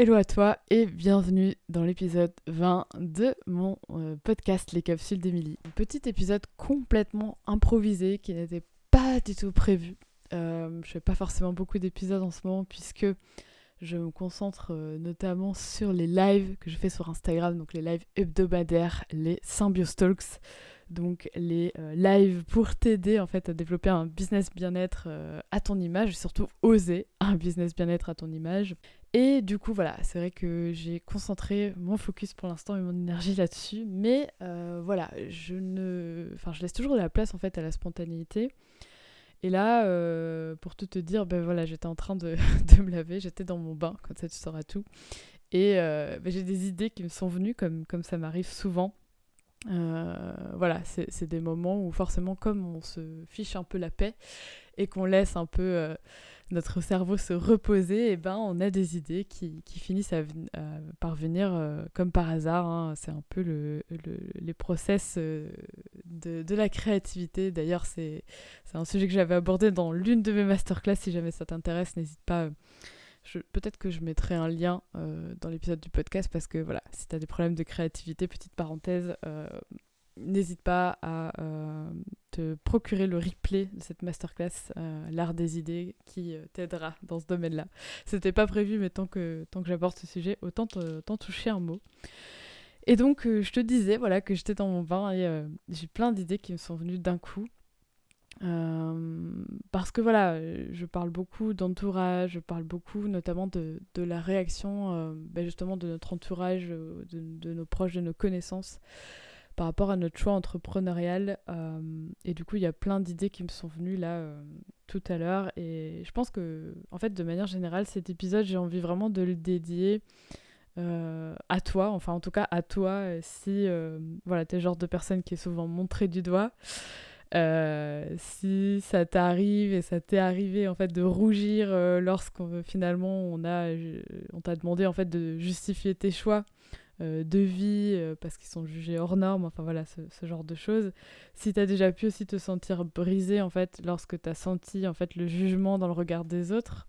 Hello à toi et bienvenue dans l'épisode 20 de mon euh, podcast Les capsules d'Emilie. Petit épisode complètement improvisé qui n'était pas du tout prévu. Euh, je fais pas forcément beaucoup d'épisodes en ce moment puisque je me concentre euh, notamment sur les lives que je fais sur Instagram, donc les lives hebdomadaires, les Symbiostalks donc les euh, lives pour t'aider en fait à développer un business bien-être à ton image, surtout oser un business bien-être à ton image. Et du coup voilà, c'est vrai que j'ai concentré mon focus pour l'instant et mon énergie là-dessus, mais euh, voilà, je ne, enfin je laisse toujours de la place en fait à la spontanéité. Et là, pour tout te dire, ben voilà, j'étais en train de, me laver, j'étais dans mon bain, comme ça tu sauras tout. Et ben, j'ai des idées qui me sont venues, comme, comme ça m'arrive souvent euh, voilà, c'est des moments où forcément, comme on se fiche un peu la paix et qu'on laisse un peu euh, notre cerveau se reposer, et eh ben on a des idées qui, qui finissent à, parvenir euh, comme par hasard. Hein. C'est un peu le, les process de, de, la créativité. D'ailleurs, c'est un sujet que j'avais abordé dans l'une de mes masterclass. Si jamais ça t'intéresse, n'hésite pas peut-être que je mettrai un lien euh, dans l'épisode du podcast parce que voilà, si tu as des problèmes de créativité, petite parenthèse, euh, n'hésite pas à euh, te procurer le replay de cette masterclass, l'art des idées, qui t'aidera dans ce domaine-là. C'était pas prévu, mais tant que, tant que j'aborde ce sujet, autant t'en toucher un mot. Et donc, je te disais voilà, que j'étais dans mon bain et j'ai plein d'idées qui me sont venues d'un coup. Euh, parce que voilà, je parle beaucoup d'entourage, je parle beaucoup notamment de, la réaction euh, ben justement de notre entourage, euh, de, nos proches, de nos connaissances par rapport à notre choix entrepreneurial. et du coup, il y a plein d'idées qui me sont venues là tout à l'heure. Et je pense que, en fait, de manière générale, cet épisode, j'ai envie vraiment de le dédier. à toi, enfin en tout cas à toi, si voilà, t'es le genre de personne qui est souvent montrée du doigt, euh, si ça t'arrive et ça t'est arrivé en fait de rougir euh, lorsqu'on finalement on a on t'a demandé en fait de justifier tes choix euh, de vie parce qu'ils sont jugés hors normes enfin voilà ce, ce genre de choses si t'as déjà pu aussi te sentir brisé en fait lorsque t'as senti en fait le jugement dans le regard des autres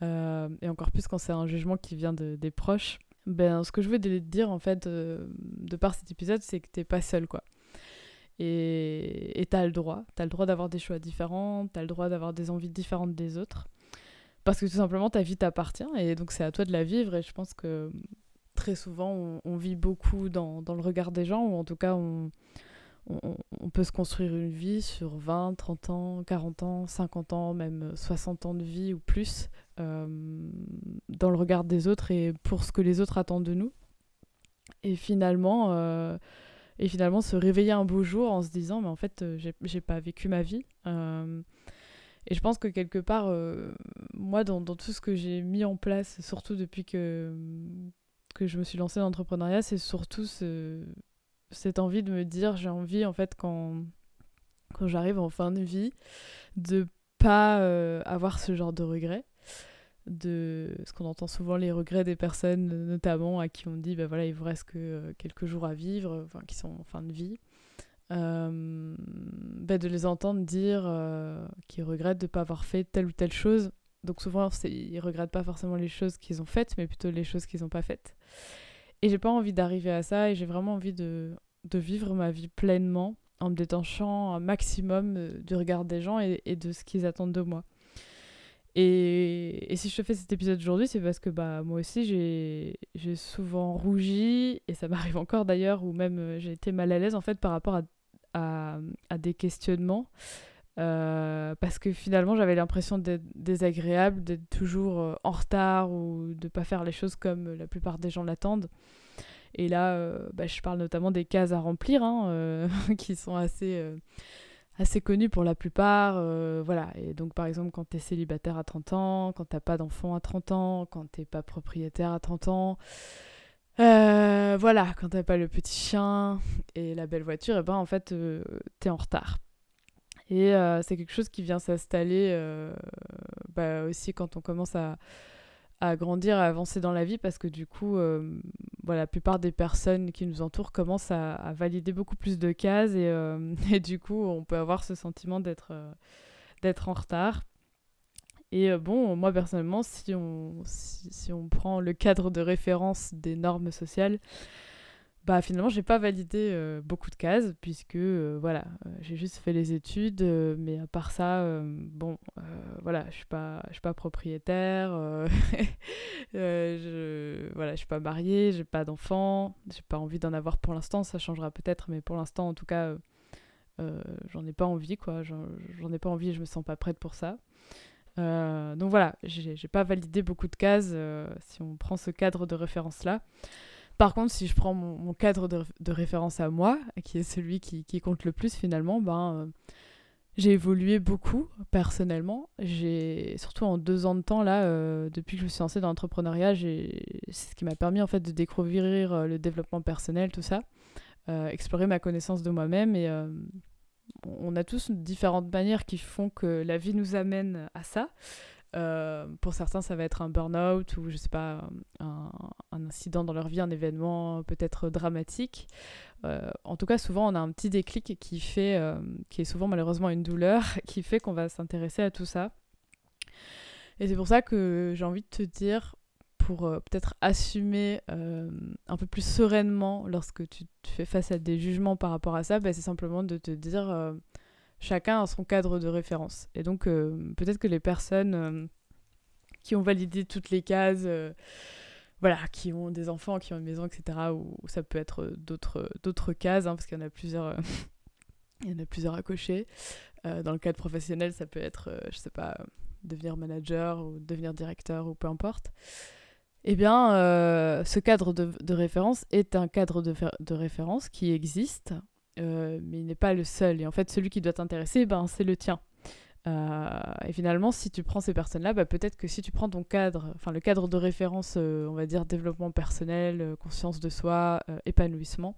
et encore plus quand c'est un jugement qui vient de, des proches ben ce que je veux te dire en fait de par cet épisode c'est que t'es pas seul quoi et tu as le droit. Tu as le droit d'avoir des choix différents, tu as le droit d'avoir des envies différentes des autres. Parce que tout simplement, ta vie t'appartient et donc c'est à toi de la vivre. Et je pense que très souvent, on, vit beaucoup dans, dans, le regard des gens, ou en tout cas, on, on, peut se construire une vie sur 20, 30 ans, 40 ans, 50 ans, même 60 ans de vie ou plus, euh, dans le regard des autres et pour ce que les autres attendent de nous. Et finalement, euh, et finalement se réveiller un beau jour en se disant mais en fait euh, j'ai pas vécu ma vie et je pense que quelque part moi dans, tout ce que j'ai mis en place surtout depuis que que je me suis lancée dans l'entrepreneuriat c'est surtout ce, cette envie de me dire j'ai envie en fait quand quand j'arrive en fin de vie de pas avoir ce genre de regrets de ce qu'on entend souvent les regrets des personnes notamment à qui on dit bah voilà il vous reste que euh, quelques jours à vivre enfin qui sont en fin de vie. Euh, bah, de les entendre dire euh, qu'ils regrettent de ne pas avoir fait telle ou telle chose donc souvent ils regrettent pas forcément les choses qu'ils ont faites mais plutôt les choses qu'ils n'ont pas faites et j'ai pas envie d'arriver à ça et j'ai vraiment envie de, de, vivre ma vie pleinement en me détachant un maximum du regard des gens et de ce qu'ils attendent de moi et, si je fais cet épisode aujourd'hui, c'est parce que bah, moi aussi, j'ai souvent rougi, et ça m'arrive encore d'ailleurs, ou même euh, j'ai été mal à l'aise en fait par rapport à, à des questionnements. Euh, parce que finalement, j'avais l'impression d'être désagréable, d'être toujours euh, en retard ou de pas faire les choses comme la plupart des gens l'attendent. Et là, bah, je parle notamment des cases à remplir, hein, qui sont assez assez connu pour la plupart. Euh, voilà. Et donc, par exemple, quand tu es célibataire à 30 ans, quand t'as pas d'enfant à 30 ans, quand t'es pas propriétaire à 30 ans, euh, voilà, quand t'as pas le petit chien et la belle voiture, et eh ben en fait, euh, tu es en retard. Et c'est quelque chose qui vient s'installer bah, aussi quand on commence à à grandir, à avancer dans la vie parce que du coup, euh, voilà, la plupart des personnes qui nous entourent commencent à, valider beaucoup plus de cases et, euh, et, du coup, on peut avoir ce sentiment d'être euh, d'être en retard. Et bon, moi personnellement, si on, si, on prend le cadre de référence des normes sociales, bah finalement j'ai pas validé euh, beaucoup de cases puisque euh, voilà euh, j'ai juste fait les études mais à part ça bon voilà je suis pas je suis pas propriétaire je voilà je suis pas mariée j'ai pas d'enfant j'ai pas envie d'en avoir pour l'instant ça changera peut-être mais pour l'instant en tout cas j'en ai pas envie quoi j'en ai pas envie et je me sens pas prête pour ça. Donc voilà j'ai pas validé beaucoup de cases si on prend ce cadre de référence là par contre, si je prends mon, cadre de, référence à moi, qui est celui qui, compte le plus finalement, ben, euh, j'ai évolué beaucoup personnellement. J'ai surtout en deux ans de temps là, euh, depuis que je me suis lancée dans l'entrepreneuriat, c'est ce qui m'a permis en fait de découvrir euh, le développement personnel, tout ça, explorer ma connaissance de moi-même et on a tous différentes manières qui font que la vie nous amène à ça. Euh, pour certains, ça va être un burn-out ou, je sais pas, un, incident dans leur vie, un événement peut-être dramatique. Euh, en tout cas, souvent, on a un petit déclic qui fait, euh, qui est souvent malheureusement une douleur, qui fait qu'on va s'intéresser à tout ça. Et c'est pour ça que j'ai envie de te dire, pour peut-être assumer un peu plus sereinement lorsque tu, fais face à des jugements par rapport à ça, bah, c'est simplement de te dire chacun a son cadre de référence. Et donc, euh, peut-être que les personnes euh, qui ont validé toutes les cases, euh, voilà, qui ont des enfants, qui ont une maison, etc., ou, ça peut être d'autres, cases, hein, parce qu'il y en a plusieurs. il à cocher. dans le cadre professionnel, ça peut être, je sais pas, devenir manager ou devenir directeur ou peu importe. Eh bien, ce cadre de, référence est un cadre de référence qui existe euh, mais il n'est pas le seul. Et en fait, celui qui doit t'intéresser, ben, c'est le tien. Euh, et finalement, si tu prends ces personnes-là, bah, peut-être que si tu prends ton cadre, enfin le cadre de référence, euh, on va dire développement personnel, conscience de soi, épanouissement,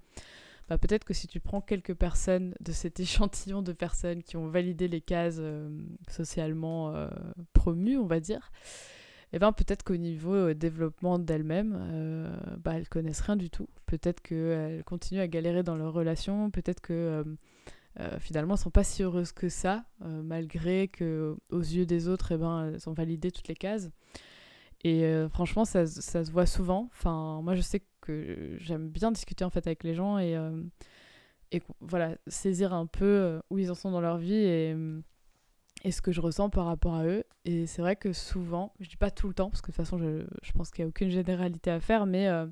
bah, peut-être que si tu prends quelques personnes de cet échantillon de personnes qui ont validé les cases socialement promues, on va dire, eh ben peut-être qu'au niveau euh, développement d'elles-mêmes, euh, bah, elles connaissent rien du tout. Peut-être qu'elles continuent à galérer dans leur relation, peut-être que euh, euh, finalement elles sont pas si heureuses que ça, malgré que aux yeux des autres, eh ben, elles ont validé toutes les cases. Et franchement, ça, ça, se voit souvent. Enfin, moi, je sais que j'aime bien discuter en fait avec les gens et, et voilà, saisir un peu où ils en sont dans leur vie et et ce que je ressens par rapport à eux. Et c'est vrai que souvent, je dis pas tout le temps, parce que de toute façon, je, je pense qu'il n'y a aucune généralité à faire, mais euh,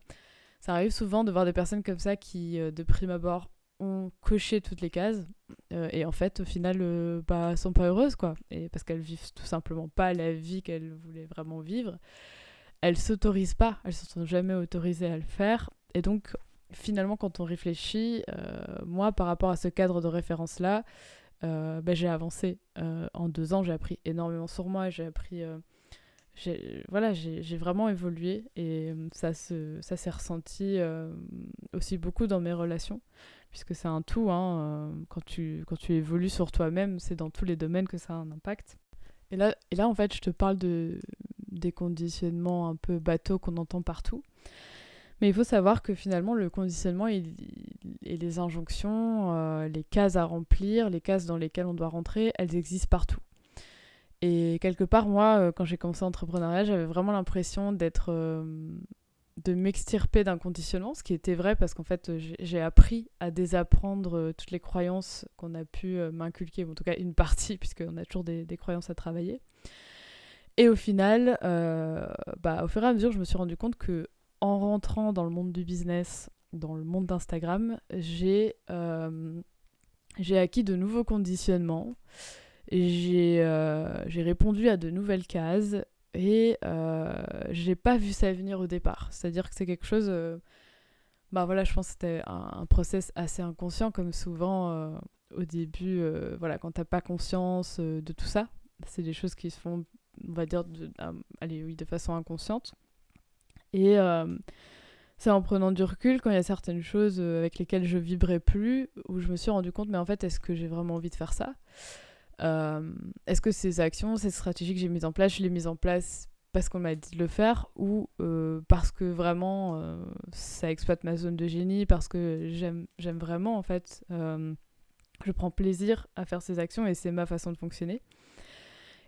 ça arrive souvent de voir des personnes comme ça qui, euh, de prime abord, ont coché toutes les cases euh, et en fait, au final, bah, sont pas heureuses, quoi. Et parce qu'elles vivent tout simplement pas la vie qu'elles voulaient vraiment vivre. Elles s'autorisent pas, elles se sont jamais autorisées à le faire. Et donc, finalement, quand on réfléchit, moi, par rapport à ce cadre de référence-là, euh, bah, j'ai avancé euh, en deux ans, j'ai appris énormément sur moi, j'ai appris, euh, voilà, j'ai vraiment évolué et ça se, ça s'est ressenti aussi beaucoup dans mes relations, puisque c'est un tout, hein, quand, tu, quand tu évolues sur toi-même, c'est dans tous les domaines que ça a un impact. Et là, et là en fait, je te parle de, des conditionnements un peu bateaux qu'on entend partout. Mais il faut savoir que finalement, le conditionnement et les injonctions, euh, les cases à remplir, les cases dans lesquelles on doit rentrer, elles existent partout. Et quelque part, moi, euh, quand j'ai commencé l'entrepreneuriat, j'avais vraiment l'impression d'être. Euh, de m'extirper d'un conditionnement, ce qui était vrai parce qu'en fait, j'ai appris à désapprendre toutes les croyances qu'on a pu m'inculquer, en tout cas une partie, puisqu'on a toujours des, des, croyances à travailler. Et au final, bah, au fur et à mesure, je me suis rendu compte que en rentrant dans le monde du business, dans le monde d'Instagram, j'ai euh, acquis de nouveaux conditionnements, j'ai euh, répondu à de nouvelles cases et euh, j'ai pas vu ça venir au départ. C'est-à-dire que c'est quelque chose. Euh, bah voilà, je pense que c'était un, un, process assez inconscient, comme souvent au début, voilà, quand t'as pas conscience de tout ça. C'est des choses qui se font, on va dire, allez, oui, de façon inconsciente. Et euh, c'est en prenant du recul, quand il y a certaines choses euh, avec lesquelles je vibrais plus, où je me suis rendu compte, mais en fait, est-ce que j'ai vraiment envie de faire ça? Euh, Est-ce que ces actions, ces stratégies que j'ai mises en place, je les mises en place parce qu'on m'a dit de le faire ou parce que vraiment ça exploite ma zone de génie, parce que j'aime vraiment en fait, je prends plaisir à faire ces actions et c'est ma façon de fonctionner?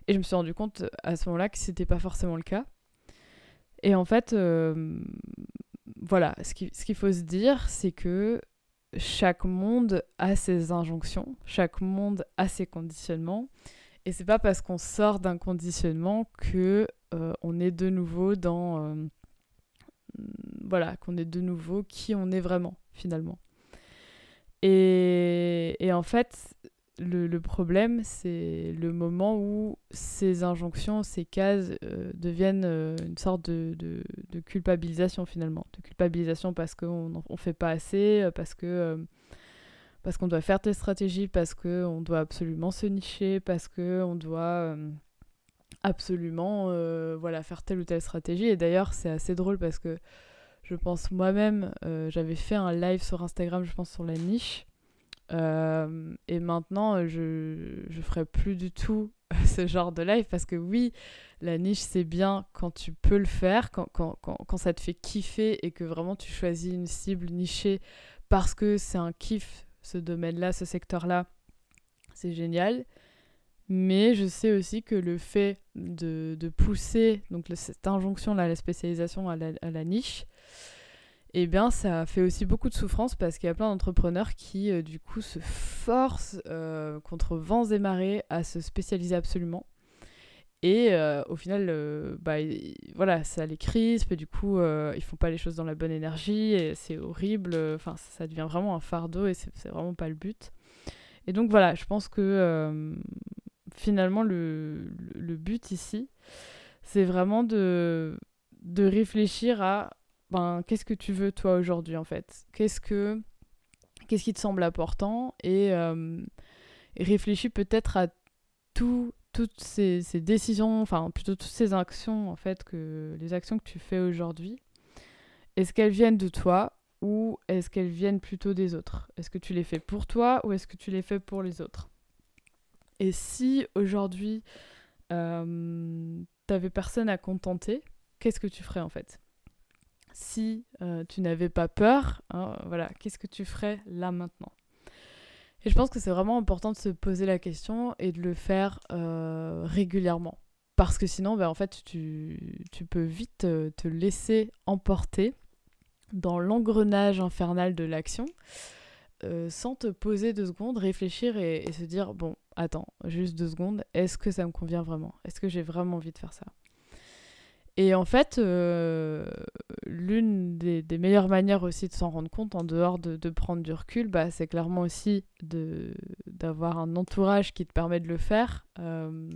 Et je me suis rendu compte à ce moment-là que c'était pas forcément le cas. Et en fait, euh, voilà, ce qu'il faut se dire, c'est que chaque monde a ses injonctions, chaque monde a ses conditionnements. Et c'est pas parce qu'on sort d'un conditionnement que euh, on est de nouveau dans euh, voilà qu'on est de nouveau qui on est vraiment finalement. Et, et en fait, le, problème, c'est le moment où ces injonctions, ces cases euh, deviennent euh, une sorte de, culpabilisation finalement. De culpabilisation parce qu'on ne fait pas assez, euh, parce que parce qu'on doit faire telle stratégie, parce qu'on doit absolument se nicher, parce qu'on doit absolument voilà, faire telle ou telle stratégie. Et d'ailleurs, c'est assez drôle parce que je pense moi-même, j'avais fait un live sur Instagram, je pense, sur la niche. Euh, et maintenant, je ne ferai plus du tout ce genre de live parce que oui, la niche, c'est bien quand tu peux le faire, quand, quand, quand, quand, ça te fait kiffer et que vraiment tu choisis une cible nichée parce que c'est un kiff, ce domaine-là, ce secteur-là. C'est génial. Mais je sais aussi que le fait de, de pousser donc cette injonction-là, la spécialisation à la, à la niche, eh bien ça fait aussi beaucoup de souffrance parce qu'il y a plein d'entrepreneurs qui euh, du coup se forcent euh, contre vents et marées à se spécialiser absolument. Et euh, au final, bah, voilà, ça les crispe, et du coup, ils font pas les choses dans la bonne énergie, et c'est horrible, enfin, ça, devient vraiment un fardeau, et c'est vraiment pas le but. Et donc voilà, je pense que finalement, le, le, but ici, c'est vraiment de, de réfléchir à ben, qu'est-ce que tu veux toi aujourd'hui en fait? Qu'est-ce que qu'est-ce qui te semble important? Et, euh, réfléchis peut-être à tout, toutes ces, décisions, enfin plutôt toutes ces actions en fait que les actions que tu fais aujourd'hui. Est-ce qu'elles viennent de toi ou est-ce qu'elles viennent plutôt des autres? Est-ce que tu les fais pour toi ou est-ce que tu les fais pour les autres? Et si aujourd'hui euh, tu n'avais personne à contenter, qu'est-ce que tu ferais en fait? Si euh, tu n'avais pas peur, hein, voilà, qu'est-ce que tu ferais là maintenant? Et je pense que c'est vraiment important de se poser la question et de le faire euh, régulièrement. Parce que sinon, ben, en fait, tu, peux vite euh, te laisser emporter dans l'engrenage infernal de l'action sans te poser deux secondes, réfléchir et, et se dire, bon, attends, juste deux secondes, est-ce que ça me convient vraiment? Est-ce que j'ai vraiment envie de faire ça? Et en fait, euh, l'une des, meilleures manières aussi de s'en rendre compte, en dehors de, prendre du recul, bah, c'est clairement aussi d'avoir un entourage qui te permet de le faire. Euh,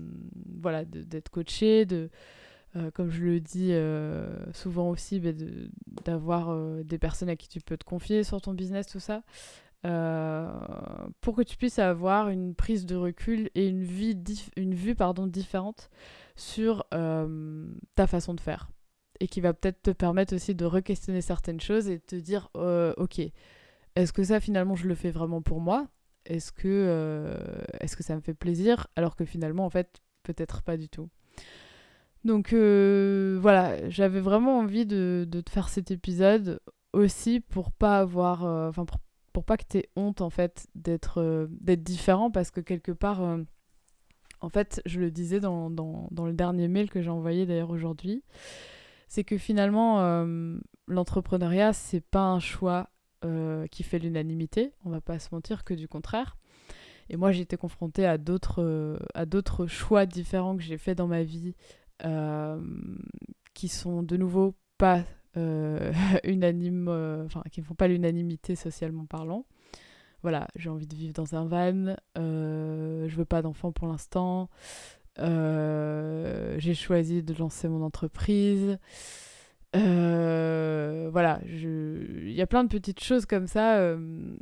voilà, d'être coaché, de, euh, comme je le dis souvent aussi, bah, d'avoir des personnes à qui tu peux te confier sur ton business, tout ça. pour que tu puisses avoir une prise de recul et une, vie une vue pardon, différente sur euh, ta façon de faire. Et qui va peut-être te permettre aussi de re-questionner certaines choses et te dire euh, ok, est-ce que ça finalement je le fais vraiment pour moi? Est-ce que, euh, est que ça me fait plaisir? Alors que finalement, en fait, peut-être pas du tout. Donc voilà, j'avais vraiment envie de, de, te faire cet épisode aussi pour pas avoir. Enfin, pour, pour, pas que tu aies honte en fait d'être d'être différent parce que quelque part en fait, je le disais dans, le dernier mail que j'ai envoyé d'ailleurs aujourd'hui, c'est que finalement, euh, l'entrepreneuriat, c'est pas un choix euh, qui fait l'unanimité, on va pas se mentir que du contraire. Et moi, j'ai été confrontée à d'autres, euh, à d'autres choix différents que j'ai fait dans ma vie, qui sont de nouveau pas unanimes, enfin, qui ne font pas l'unanimité socialement parlant voilà, j'ai envie de vivre dans un van, euh, je veux pas d'enfant pour l'instant, euh, j'ai choisi de lancer mon entreprise. Euh, voilà, il y a plein de petites choses comme ça euh,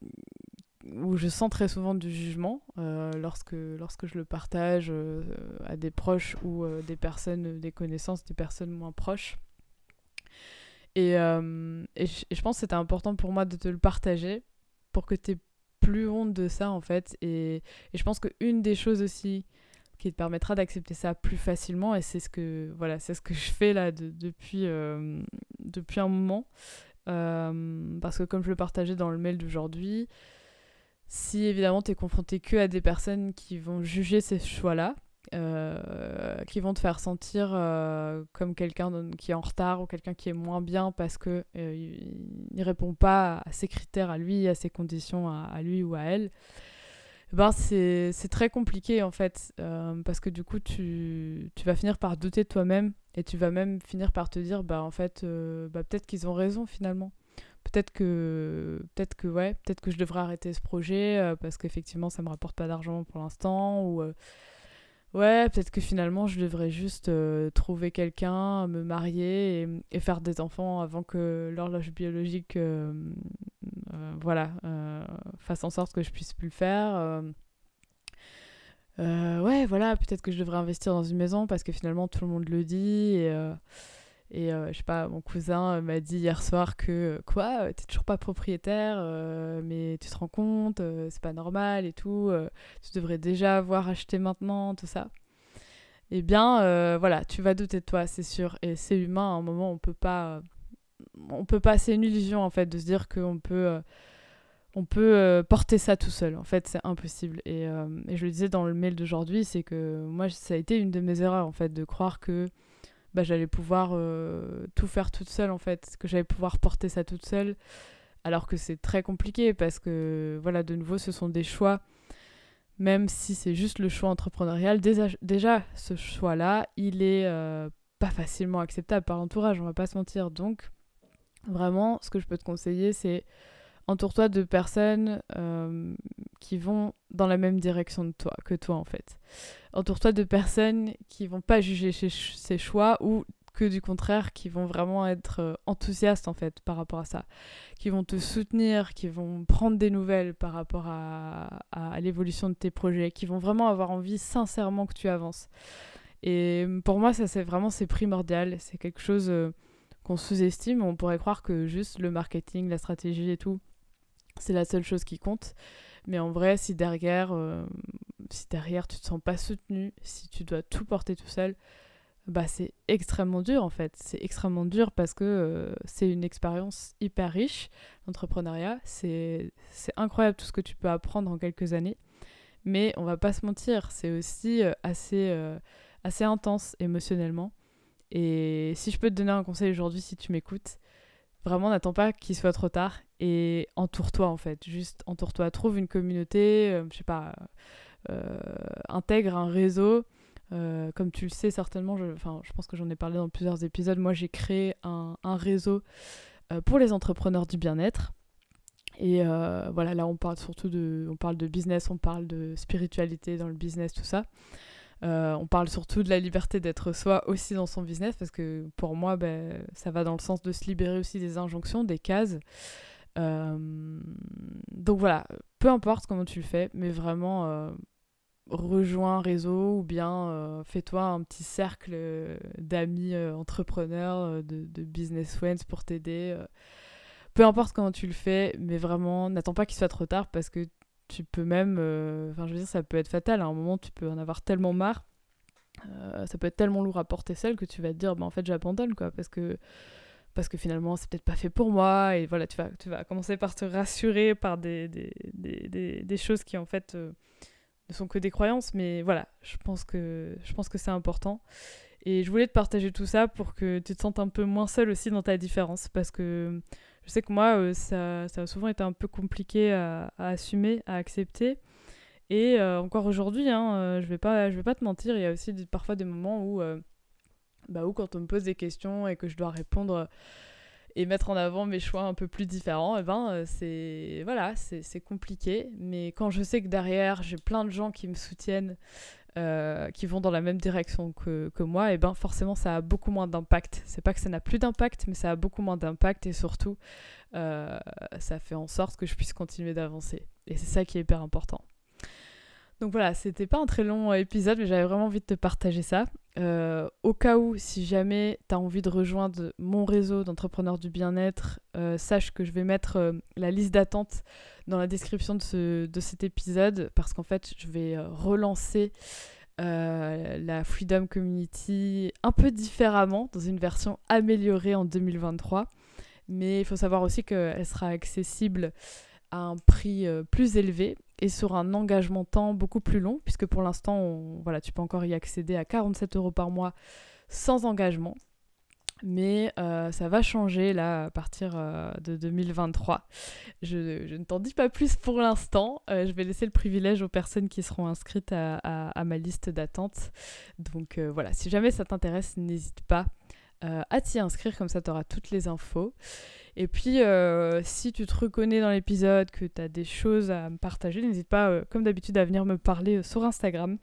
où je sens très souvent du jugement lorsque, lorsque je le partage à des proches ou des personnes, des connaissances, des personnes moins proches. Et, et, je, pense que c'était important pour moi de te le partager pour que tu aies plus honte de ça en fait. Et, je pense qu'une des choses aussi qui te permettra d'accepter ça plus facilement, et c'est ce que voilà, c'est ce que je fais là depuis, euh, depuis un moment. Euh, parce que comme je le partageais dans le mail d'aujourd'hui, si évidemment tu es confronté que à des personnes qui vont juger ces choix-là, euh, qui vont te faire sentir euh, comme quelqu'un qui est en retard ou quelqu'un qui est moins bien parce que euh, il ne répond pas à ses critères à lui, à ses conditions à, lui ou à elle. Eh ben c'est très compliqué en fait parce que du coup tu, tu, vas finir par douter de toi-même et tu vas même finir par te dire bah en fait bah, peut-être qu'ils ont raison finalement peut-être que peut-être que ouais peut-être que je devrais arrêter ce projet parce qu'effectivement ça me rapporte pas d'argent pour l'instant ou ouais, peut-être que finalement je devrais juste euh, trouver quelqu'un, me marier et, faire des enfants avant que l'horloge biologique euh, euh, voilà, fasse en sorte que je puisse plus le faire. ouais, voilà, peut-être que je devrais investir dans une maison parce que finalement tout le monde le dit et et je sais pas, mon cousin m'a dit hier soir que quoi, t'es toujours pas propriétaire, mais tu te rends compte, c'est pas normal et tout, tu devrais déjà avoir acheté maintenant, tout ça. Eh bien, voilà, tu vas douter de toi, c'est sûr, et c'est humain. À un moment, on peut pas, on peut pas, c'est une illusion en fait de se dire qu'on peut, on peut porter ça tout seul. En fait, c'est impossible. Et, et, je le disais dans le mail d'aujourd'hui, c'est que moi, ça a été une de mes erreurs en fait de croire que bah, j'allais pouvoir euh, tout faire toute seule en fait, que j'allais pouvoir porter ça toute seule, alors que c'est très compliqué parce que voilà, de nouveau, ce sont des choix, même si c'est juste le choix entrepreneurial, déjà, ce choix-là, il est euh, pas facilement acceptable par l'entourage, on va pas se mentir. Donc, vraiment, ce que je peux te conseiller, c'est entoure-toi de personnes euh, qui vont dans la même direction de toi, que toi en fait. Entoure-toi de personnes qui vont pas juger ses choix ou que du contraire qui vont vraiment être euh, enthousiastes en fait par rapport à ça, qui vont te soutenir, qui vont prendre des nouvelles par rapport à, à, l'évolution de tes projets, qui vont vraiment avoir envie sincèrement que tu avances. Et pour moi ça c'est vraiment c'est primordial, c'est quelque chose euh, qu'on sous-estime, on pourrait croire que juste le marketing, la stratégie et tout, c'est la seule chose qui compte. Mais en vrai, si derrière, euh, si derrière tu te sens pas soutenu, si tu dois tout porter tout seul, bah c'est extrêmement dur en fait. C'est extrêmement dur parce que euh, c'est une expérience hyper riche, l'entrepreneuriat. C'est incroyable tout ce que tu peux apprendre en quelques années. Mais on va pas se mentir, c'est aussi euh, assez, assez intense émotionnellement. Et si je peux te donner un conseil aujourd'hui, si tu m'écoutes, Vraiment, n'attends pas qu'il soit trop tard et entoure-toi en fait. Juste entoure-toi, trouve une communauté, euh, je sais pas, euh, intègre un réseau. Euh, comme tu le sais certainement, je, je pense que j'en ai parlé dans plusieurs épisodes, moi j'ai créé un, un réseau pour les entrepreneurs du bien-être. Et voilà, là on parle surtout de, on parle de business, on parle de spiritualité dans le business, tout ça. Euh, on parle surtout de la liberté d'être soi aussi dans son business parce que pour moi, ben, ça va dans le sens de se libérer aussi des injonctions, des cases. Euh, donc voilà, peu importe comment tu le fais, mais vraiment euh, rejoins un réseau ou bien fais-toi un petit cercle d'amis entrepreneurs, de, de, business friends pour t'aider. peu importe comment tu le fais, mais vraiment, n'attends pas qu'il soit trop tard parce que tu peux même. Euh, enfin, je veux dire, ça peut être fatal. À un moment, tu peux en avoir tellement marre. Euh, ça peut être tellement lourd à porter seul que tu vas te dire, bah, en fait, j'abandonne, quoi. Parce que, parce que finalement, c'est peut-être pas fait pour moi. Et voilà, tu vas, tu vas commencer par te rassurer par des, des, des, des, choses qui, en fait, euh, ne sont que des croyances. Mais voilà, je pense que, je pense que c'est important. Et je voulais te partager tout ça pour que tu te sentes un peu moins seul aussi dans ta différence. Parce que je sais que moi, euh, ça, ça, a souvent été un peu compliqué à, assumer, à accepter. Et euh, encore aujourd'hui, hein, euh, je vais pas, vais pas te mentir, il y a aussi parfois des moments où, bah, où quand on me pose des questions et que je dois répondre et mettre en avant mes choix un peu plus différents, eh ben c'est voilà, c'est compliqué. Mais quand je sais que derrière j'ai plein de gens qui me soutiennent, euh, qui vont dans la même direction que, moi, et ben forcément ça a beaucoup moins d'impact. C'est pas que ça n'a plus d'impact, mais ça a beaucoup moins d'impact et surtout euh, ça fait en sorte que je puisse continuer d'avancer. Et c'est ça qui est hyper important. Donc voilà, c'était pas un très long épisode, mais j'avais vraiment envie de te partager ça. Euh, au cas où, si jamais tu as envie de rejoindre mon réseau d'entrepreneurs du bien-être, euh, sache que je vais mettre euh, la liste d'attente dans la description de cet épisode, parce qu'en fait, je vais relancer la Freedom Community un peu différemment, dans une version améliorée en 2023. Mais il faut savoir aussi qu'elle sera accessible à un prix plus élevé et sur un engagement temps beaucoup plus long, puisque pour l'instant, voilà, tu peux encore y accéder à 47 euros par mois sans engagement. Mais euh, ça va changer là à partir euh, de 2023. Je, ne t'en dis pas plus pour l'instant. Euh, je vais laisser le privilège aux personnes qui seront inscrites à, ma liste d'attente. Donc voilà, si jamais ça t'intéresse, n'hésite pas à t'y inscrire, comme ça tu auras toutes les infos. Et puis, si tu te reconnais dans l'épisode, que tu as des choses à me partager, n'hésite pas, comme d'habitude, à venir me parler sur Instagram.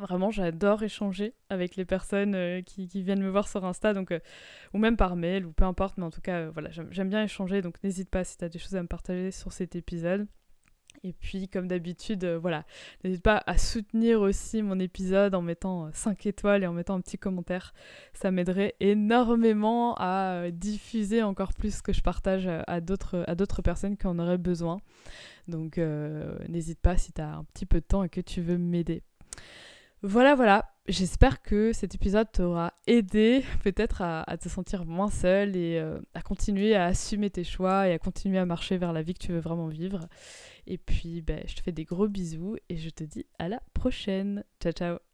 Vraiment, j'adore échanger avec les personnes euh, qui, viennent me voir sur Insta, euh, ou même par mail, ou peu importe, mais en tout cas, euh, voilà, j'aime bien échanger, donc n'hésite pas si tu as des choses à me partager sur cet épisode. Et puis, comme d'habitude, voilà, n'hésite pas à soutenir aussi mon épisode en mettant 5 étoiles et en mettant un petit commentaire. Ça m'aiderait énormément à diffuser encore plus ce que je partage à d'autres personnes qui en auraient besoin. Donc, n'hésite pas si tu as un petit peu de temps et que tu veux m'aider. Voilà, voilà. J'espère que cet épisode t'aura aidé peut-être à, te sentir moins seul et euh, à continuer à assumer tes choix et à continuer à marcher vers la vie que tu veux vraiment vivre. Et puis, ben, je te fais des gros bisous et je te dis à la prochaine. Ciao, ciao.